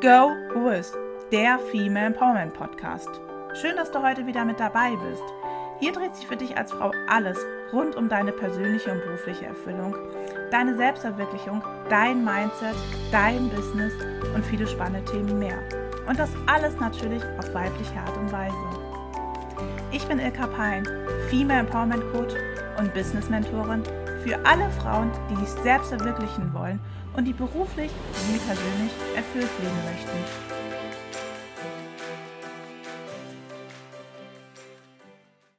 Go With, der Female Empowerment Podcast. Schön, dass du heute wieder mit dabei bist. Hier dreht sich für dich als Frau alles rund um deine persönliche und berufliche Erfüllung, deine Selbstverwirklichung, dein Mindset, dein Business und viele spannende Themen mehr. Und das alles natürlich auf weibliche Art und Weise. Ich bin Ilka Pein, Female Empowerment Coach und Business Mentorin für alle Frauen, die sich selbst verwirklichen wollen und die beruflich wie persönlich erfüllt leben möchten.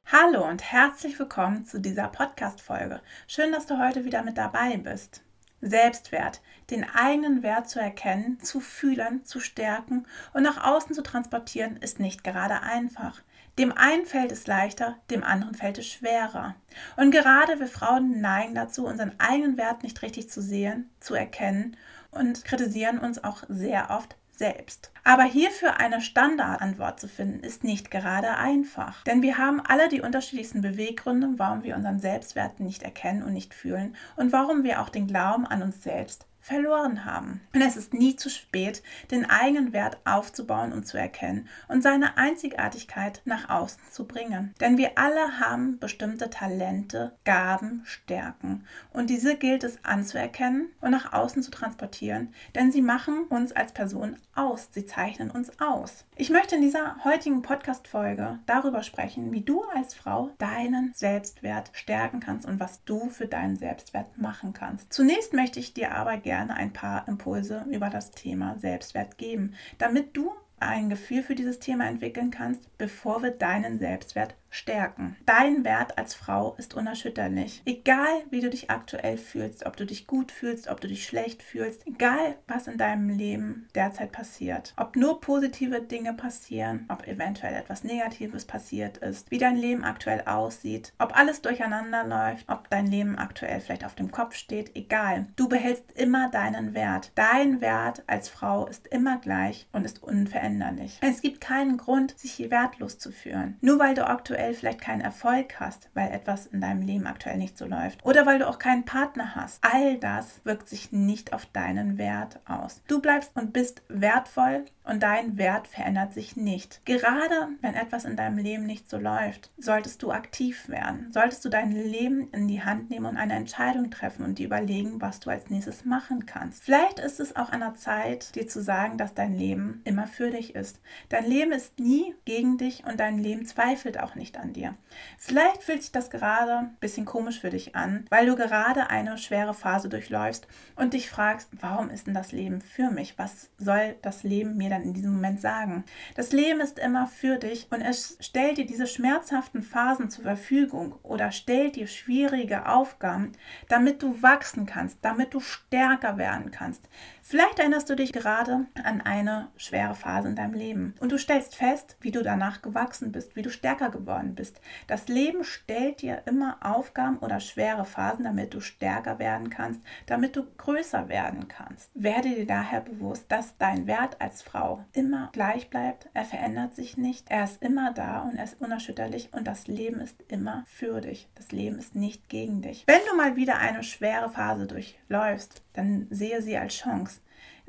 Hallo und herzlich willkommen zu dieser Podcast-Folge. Schön, dass du heute wieder mit dabei bist. Selbstwert, den eigenen Wert zu erkennen, zu fühlen, zu stärken und nach außen zu transportieren, ist nicht gerade einfach. Dem einen fällt es leichter, dem anderen fällt es schwerer. Und gerade wir Frauen neigen dazu, unseren eigenen Wert nicht richtig zu sehen, zu erkennen und kritisieren uns auch sehr oft selbst. Aber hierfür eine Standardantwort zu finden, ist nicht gerade einfach. Denn wir haben alle die unterschiedlichsten Beweggründe, warum wir unseren Selbstwert nicht erkennen und nicht fühlen und warum wir auch den Glauben an uns selbst verloren haben. Und es ist nie zu spät, den eigenen Wert aufzubauen und zu erkennen und seine Einzigartigkeit nach außen zu bringen. Denn wir alle haben bestimmte Talente, Gaben, Stärken. Und diese gilt es anzuerkennen und nach außen zu transportieren, denn sie machen uns als Person aus. Sie zeichnen uns aus. Ich möchte in dieser heutigen Podcast-Folge darüber sprechen, wie du als Frau deinen Selbstwert stärken kannst und was du für deinen Selbstwert machen kannst. Zunächst möchte ich dir aber gerne gerne ein paar Impulse über das Thema Selbstwert geben, damit du ein Gefühl für dieses Thema entwickeln kannst, bevor wir deinen Selbstwert stärken. Dein Wert als Frau ist unerschütterlich. Egal, wie du dich aktuell fühlst, ob du dich gut fühlst, ob du dich schlecht fühlst, egal, was in deinem Leben derzeit passiert, ob nur positive Dinge passieren, ob eventuell etwas Negatives passiert ist, wie dein Leben aktuell aussieht, ob alles durcheinander läuft, ob dein Leben aktuell vielleicht auf dem Kopf steht, egal. Du behältst immer deinen Wert. Dein Wert als Frau ist immer gleich und ist unveränderlich. Es gibt keinen Grund, sich wertlos zu fühlen. Nur weil du aktuell aktuell vielleicht keinen Erfolg hast, weil etwas in deinem Leben aktuell nicht so läuft oder weil du auch keinen Partner hast. All das wirkt sich nicht auf deinen Wert aus. Du bleibst und bist wertvoll und dein Wert verändert sich nicht. Gerade wenn etwas in deinem Leben nicht so läuft, solltest du aktiv werden. Solltest du dein Leben in die Hand nehmen und eine Entscheidung treffen und dir überlegen, was du als nächstes machen kannst. Vielleicht ist es auch an der Zeit, dir zu sagen, dass dein Leben immer für dich ist. Dein Leben ist nie gegen dich und dein Leben zweifelt auch nicht an dir. Vielleicht fühlt sich das gerade ein bisschen komisch für dich an, weil du gerade eine schwere Phase durchläufst und dich fragst, warum ist denn das Leben für mich? Was soll das Leben mir dann in diesem Moment sagen? Das Leben ist immer für dich und es stellt dir diese schmerzhaften Phasen zur Verfügung oder stellt dir schwierige Aufgaben, damit du wachsen kannst, damit du stärker werden kannst. Vielleicht erinnerst du dich gerade an eine schwere Phase in deinem Leben und du stellst fest, wie du danach gewachsen bist, wie du stärker geworden bist. Das Leben stellt dir immer Aufgaben oder schwere Phasen, damit du stärker werden kannst, damit du größer werden kannst. Werde dir daher bewusst, dass dein Wert als Frau immer gleich bleibt. Er verändert sich nicht. Er ist immer da und er ist unerschütterlich und das Leben ist immer für dich. Das Leben ist nicht gegen dich. Wenn du mal wieder eine schwere Phase durchläufst, dann sehe sie als Chance.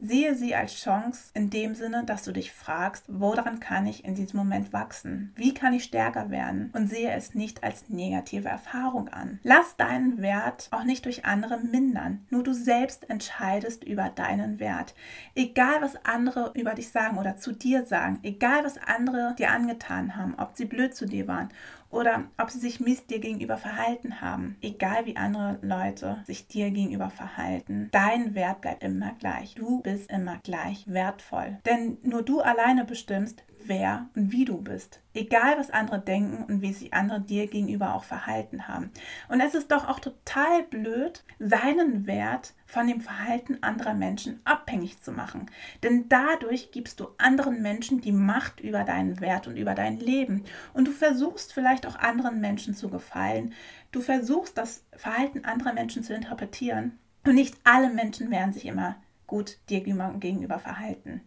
Sehe sie als Chance in dem Sinne, dass du dich fragst, woran kann ich in diesem Moment wachsen? Wie kann ich stärker werden? Und sehe es nicht als negative Erfahrung an. Lass deinen Wert auch nicht durch andere mindern. Nur du selbst entscheidest über deinen Wert. Egal, was andere über dich sagen oder zu dir sagen, egal, was andere dir angetan haben, ob sie blöd zu dir waren oder ob sie sich mies dir gegenüber verhalten haben. Egal wie andere Leute sich dir gegenüber verhalten, dein Wert bleibt immer gleich. Du bist immer gleich wertvoll. Denn nur du alleine bestimmst, wer und wie du bist. Egal, was andere denken und wie sich andere dir gegenüber auch verhalten haben. Und es ist doch auch total blöd, seinen Wert von dem Verhalten anderer Menschen abhängig zu machen. Denn dadurch gibst du anderen Menschen die Macht über deinen Wert und über dein Leben. Und du versuchst vielleicht auch anderen Menschen zu gefallen. Du versuchst das Verhalten anderer Menschen zu interpretieren. Und nicht alle Menschen werden sich immer gut dir gegenüber verhalten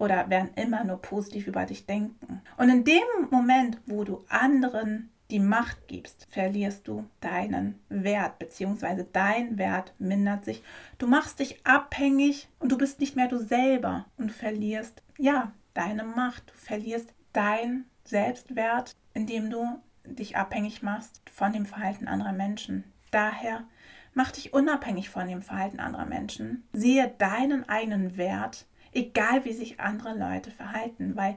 oder werden immer nur positiv über dich denken. Und in dem Moment, wo du anderen die Macht gibst, verlierst du deinen Wert, beziehungsweise dein Wert mindert sich. Du machst dich abhängig und du bist nicht mehr du selber und verlierst, ja, deine Macht. Du verlierst dein Selbstwert, indem du dich abhängig machst von dem Verhalten anderer Menschen. Daher mach dich unabhängig von dem Verhalten anderer Menschen. Sehe deinen eigenen Wert, egal wie sich andere Leute verhalten, weil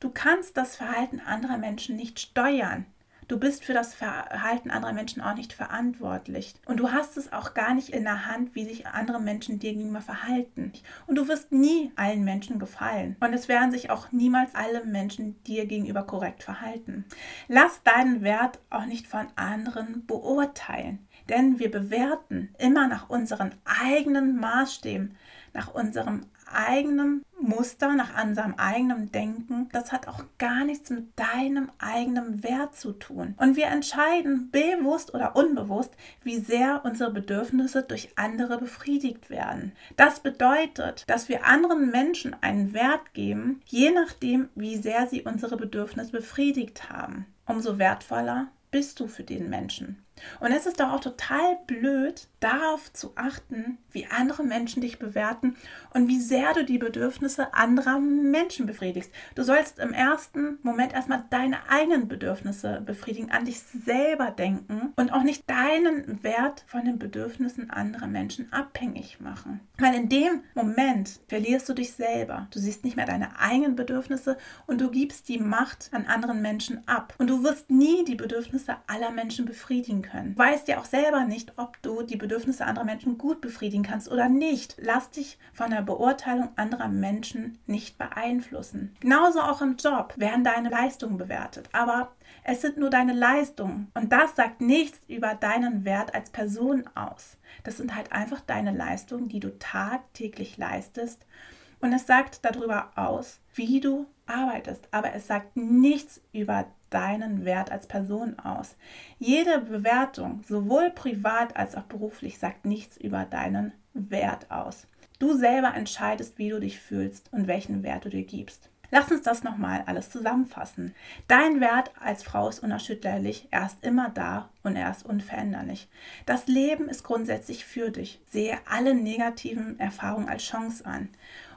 du kannst das Verhalten anderer Menschen nicht steuern. Du bist für das Verhalten anderer Menschen auch nicht verantwortlich. Und du hast es auch gar nicht in der Hand, wie sich andere Menschen dir gegenüber verhalten. Und du wirst nie allen Menschen gefallen. Und es werden sich auch niemals alle Menschen dir gegenüber korrekt verhalten. Lass deinen Wert auch nicht von anderen beurteilen. Denn wir bewerten immer nach unseren eigenen Maßstäben, nach unserem eigenen Muster, nach unserem eigenen Denken, das hat auch gar nichts mit deinem eigenen Wert zu tun. Und wir entscheiden bewusst oder unbewusst, wie sehr unsere Bedürfnisse durch andere befriedigt werden. Das bedeutet, dass wir anderen Menschen einen Wert geben, je nachdem, wie sehr sie unsere Bedürfnisse befriedigt haben. Umso wertvoller bist du für den Menschen. Und es ist doch auch total blöd, darauf zu achten, wie andere Menschen dich bewerten und wie sehr du die Bedürfnisse anderer Menschen befriedigst. Du sollst im ersten Moment erstmal deine eigenen Bedürfnisse befriedigen, an dich selber denken und auch nicht deinen Wert von den Bedürfnissen anderer Menschen abhängig machen. Weil in dem Moment verlierst du dich selber. Du siehst nicht mehr deine eigenen Bedürfnisse und du gibst die Macht an anderen Menschen ab. Und du wirst nie die Bedürfnisse aller Menschen befriedigen können. Du weißt ja auch selber nicht, ob du die Bedürfnisse anderer Menschen gut befriedigen kannst oder nicht. Lass dich von der Beurteilung anderer Menschen nicht beeinflussen. Genauso auch im Job werden deine Leistungen bewertet. Aber es sind nur deine Leistungen. Und das sagt nichts über deinen Wert als Person aus. Das sind halt einfach deine Leistungen, die du tagtäglich leistest. Und es sagt darüber aus, wie du arbeitest. Aber es sagt nichts über deinen Wert als Person aus. Jede Bewertung, sowohl privat als auch beruflich, sagt nichts über deinen Wert aus. Du selber entscheidest, wie du dich fühlst und welchen Wert du dir gibst. Lass uns das nochmal alles zusammenfassen. Dein Wert als Frau ist unerschütterlich, er ist immer da und er ist unveränderlich. Das Leben ist grundsätzlich für dich. Sehe alle negativen Erfahrungen als Chance an.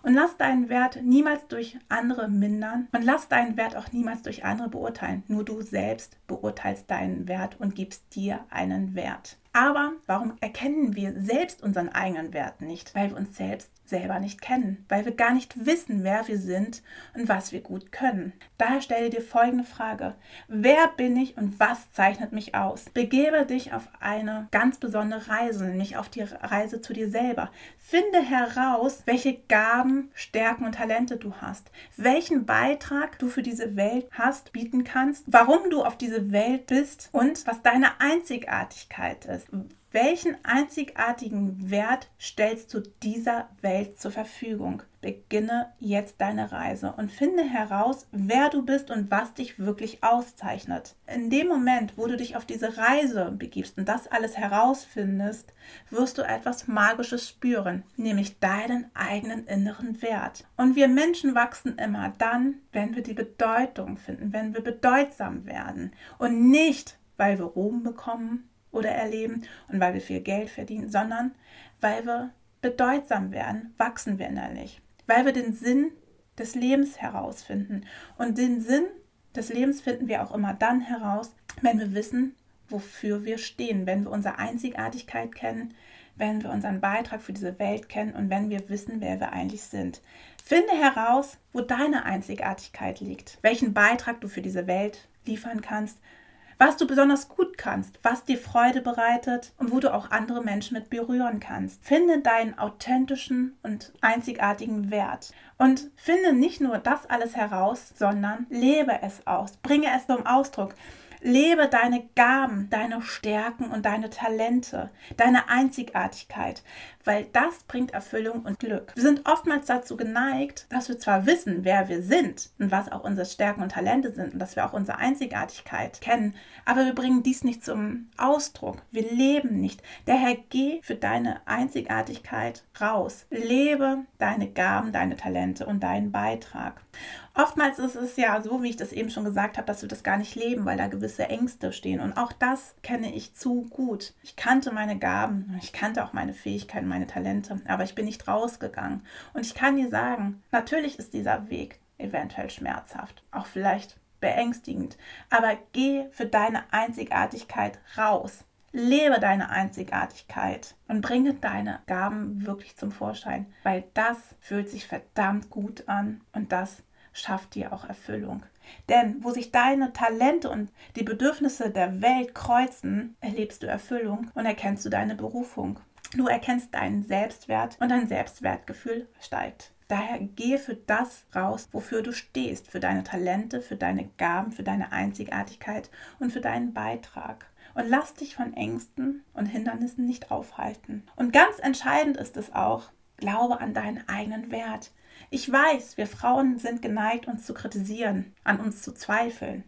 Und lass deinen Wert niemals durch andere mindern und lass deinen Wert auch niemals durch andere beurteilen. Nur du selbst beurteilst deinen Wert und gibst dir einen Wert. Aber warum erkennen wir selbst unseren eigenen Wert nicht? Weil wir uns selbst selber nicht kennen, weil wir gar nicht wissen, wer wir sind und was wir gut können. Daher stelle dir folgende Frage. Wer bin ich und was zeichnet mich aus? Begebe dich auf eine ganz besondere Reise, nämlich auf die Reise zu dir selber. Finde heraus, welche Gaben, Stärken und Talente du hast, welchen Beitrag du für diese Welt hast, bieten kannst, warum du auf diese Welt bist und was deine Einzigartigkeit ist welchen einzigartigen Wert stellst du dieser Welt zur Verfügung? Beginne jetzt deine Reise und finde heraus, wer du bist und was dich wirklich auszeichnet. In dem Moment, wo du dich auf diese Reise begibst und das alles herausfindest, wirst du etwas Magisches spüren, nämlich deinen eigenen inneren Wert. Und wir Menschen wachsen immer dann, wenn wir die Bedeutung finden, wenn wir bedeutsam werden und nicht, weil wir Ruhm bekommen, oder erleben und weil wir viel Geld verdienen, sondern weil wir bedeutsam werden, wachsen wir innerlich, weil wir den Sinn des Lebens herausfinden. Und den Sinn des Lebens finden wir auch immer dann heraus, wenn wir wissen, wofür wir stehen, wenn wir unsere Einzigartigkeit kennen, wenn wir unseren Beitrag für diese Welt kennen und wenn wir wissen, wer wir eigentlich sind. Finde heraus, wo deine Einzigartigkeit liegt, welchen Beitrag du für diese Welt liefern kannst was du besonders gut kannst, was dir Freude bereitet und wo du auch andere Menschen mit berühren kannst. Finde deinen authentischen und einzigartigen Wert. Und finde nicht nur das alles heraus, sondern lebe es aus, bringe es zum Ausdruck. Lebe deine Gaben, deine Stärken und deine Talente, deine Einzigartigkeit, weil das bringt Erfüllung und Glück. Wir sind oftmals dazu geneigt, dass wir zwar wissen, wer wir sind und was auch unsere Stärken und Talente sind und dass wir auch unsere Einzigartigkeit kennen, aber wir bringen dies nicht zum Ausdruck. Wir leben nicht. Daher geh für deine Einzigartigkeit raus. Lebe deine Gaben, deine Talente und deinen Beitrag. Oftmals ist es ja so, wie ich das eben schon gesagt habe, dass wir das gar nicht leben, weil da gewisse Ängste stehen. Und auch das kenne ich zu gut. Ich kannte meine Gaben, ich kannte auch meine Fähigkeiten, meine Talente, aber ich bin nicht rausgegangen. Und ich kann dir sagen, natürlich ist dieser Weg eventuell schmerzhaft, auch vielleicht beängstigend, aber geh für deine Einzigartigkeit raus. Lebe deine Einzigartigkeit und bringe deine Gaben wirklich zum Vorschein, weil das fühlt sich verdammt gut an und das schafft dir auch Erfüllung. Denn wo sich deine Talente und die Bedürfnisse der Welt kreuzen, erlebst du Erfüllung und erkennst du deine Berufung. Du erkennst deinen Selbstwert und dein Selbstwertgefühl steigt. Daher gehe für das raus, wofür du stehst, für deine Talente, für deine Gaben, für deine Einzigartigkeit und für deinen Beitrag. Und lass dich von Ängsten und Hindernissen nicht aufhalten. Und ganz entscheidend ist es auch, glaube an deinen eigenen Wert. Ich weiß, wir Frauen sind geneigt, uns zu kritisieren, an uns zu zweifeln.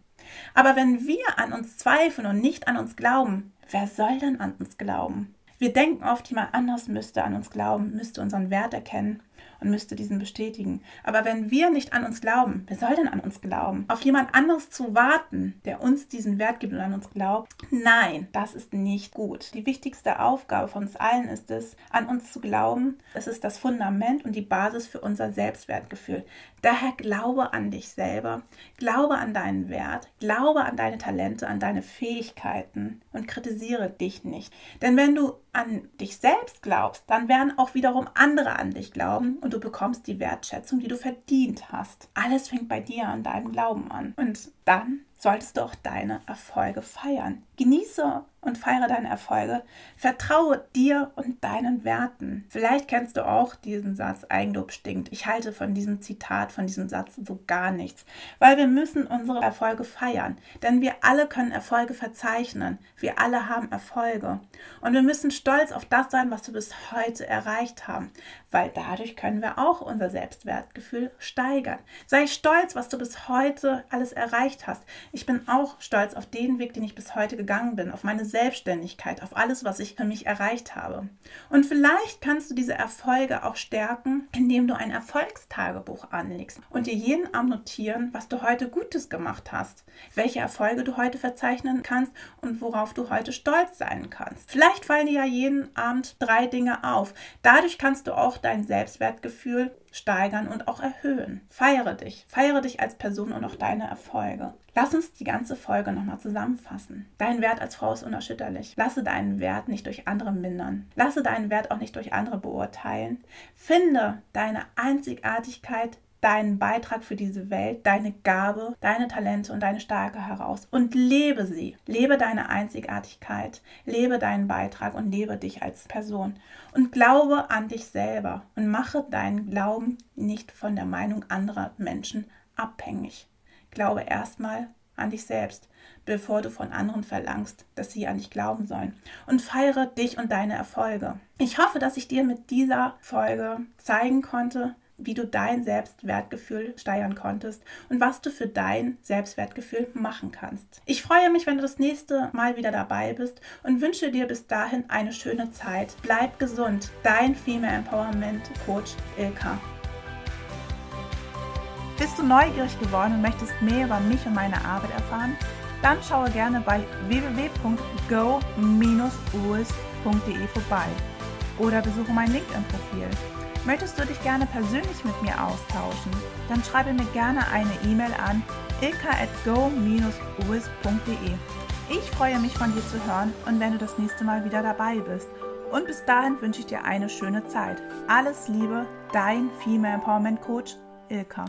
Aber wenn wir an uns zweifeln und nicht an uns glauben, wer soll denn an uns glauben? Wir denken oft, jemand anders müsste an uns glauben, müsste unseren Wert erkennen und müsste diesen bestätigen. Aber wenn wir nicht an uns glauben, wer soll denn an uns glauben? Auf jemand anderes zu warten, der uns diesen Wert gibt und an uns glaubt? Nein, das ist nicht gut. Die wichtigste Aufgabe von uns allen ist es, an uns zu glauben. Es ist das Fundament und die Basis für unser Selbstwertgefühl. Daher glaube an dich selber, glaube an deinen Wert, glaube an deine Talente, an deine Fähigkeiten und kritisiere dich nicht. Denn wenn du an dich selbst glaubst, dann werden auch wiederum andere an dich glauben und du bekommst die Wertschätzung, die du verdient hast. Alles fängt bei dir an deinem Glauben an. Und dann solltest du auch deine Erfolge feiern. Genieße und feiere deine Erfolge. Vertraue dir und deinen Werten. Vielleicht kennst du auch diesen Satz, Eigenlob stinkt. Ich halte von diesem Zitat, von diesem Satz so gar nichts, weil wir müssen unsere Erfolge feiern. Denn wir alle können Erfolge verzeichnen. Wir alle haben Erfolge. Und wir müssen stolz auf das sein, was wir bis heute erreicht haben, weil dadurch können wir auch unser Selbstwertgefühl steigern. Sei stolz, was du bis heute alles erreicht hast. Ich bin auch stolz auf den Weg, den ich bis heute gegangen bin, auf meine Selbstständigkeit, auf alles, was ich für mich erreicht habe. Und vielleicht kannst du diese Erfolge auch stärken, indem du ein Erfolgstagebuch anlegst und dir jeden Abend notieren, was du heute Gutes gemacht hast, welche Erfolge du heute verzeichnen kannst und worauf du heute stolz sein kannst. Vielleicht fallen dir ja jeden Abend drei Dinge auf. Dadurch kannst du auch dein Selbstwertgefühl steigern und auch erhöhen. Feiere dich, feiere dich als Person und auch deine Erfolge. Lass uns die ganze Folge nochmal zusammenfassen. Dein Wert als Frau ist unerschütterlich. Lasse deinen Wert nicht durch andere mindern. Lasse deinen Wert auch nicht durch andere beurteilen. Finde deine Einzigartigkeit deinen Beitrag für diese Welt, deine Gabe, deine Talente und deine Stärke heraus und lebe sie. Lebe deine Einzigartigkeit, lebe deinen Beitrag und lebe dich als Person und glaube an dich selber und mache deinen Glauben nicht von der Meinung anderer Menschen abhängig. Glaube erstmal an dich selbst, bevor du von anderen verlangst, dass sie an dich glauben sollen. Und feiere dich und deine Erfolge. Ich hoffe, dass ich dir mit dieser Folge zeigen konnte, wie du dein Selbstwertgefühl steigern konntest und was du für dein Selbstwertgefühl machen kannst. Ich freue mich, wenn du das nächste Mal wieder dabei bist und wünsche dir bis dahin eine schöne Zeit. Bleib gesund. Dein Female Empowerment Coach Ilka. Bist du neugierig geworden und möchtest mehr über mich und meine Arbeit erfahren? Dann schaue gerne bei www.go-us.de vorbei oder besuche mein LinkedIn-Profil. Möchtest du dich gerne persönlich mit mir austauschen? Dann schreibe mir gerne eine E-Mail an ilka at go-uis.de. Ich freue mich von dir zu hören und wenn du das nächste Mal wieder dabei bist. Und bis dahin wünsche ich dir eine schöne Zeit. Alles Liebe, dein Female Empowerment Coach Ilka.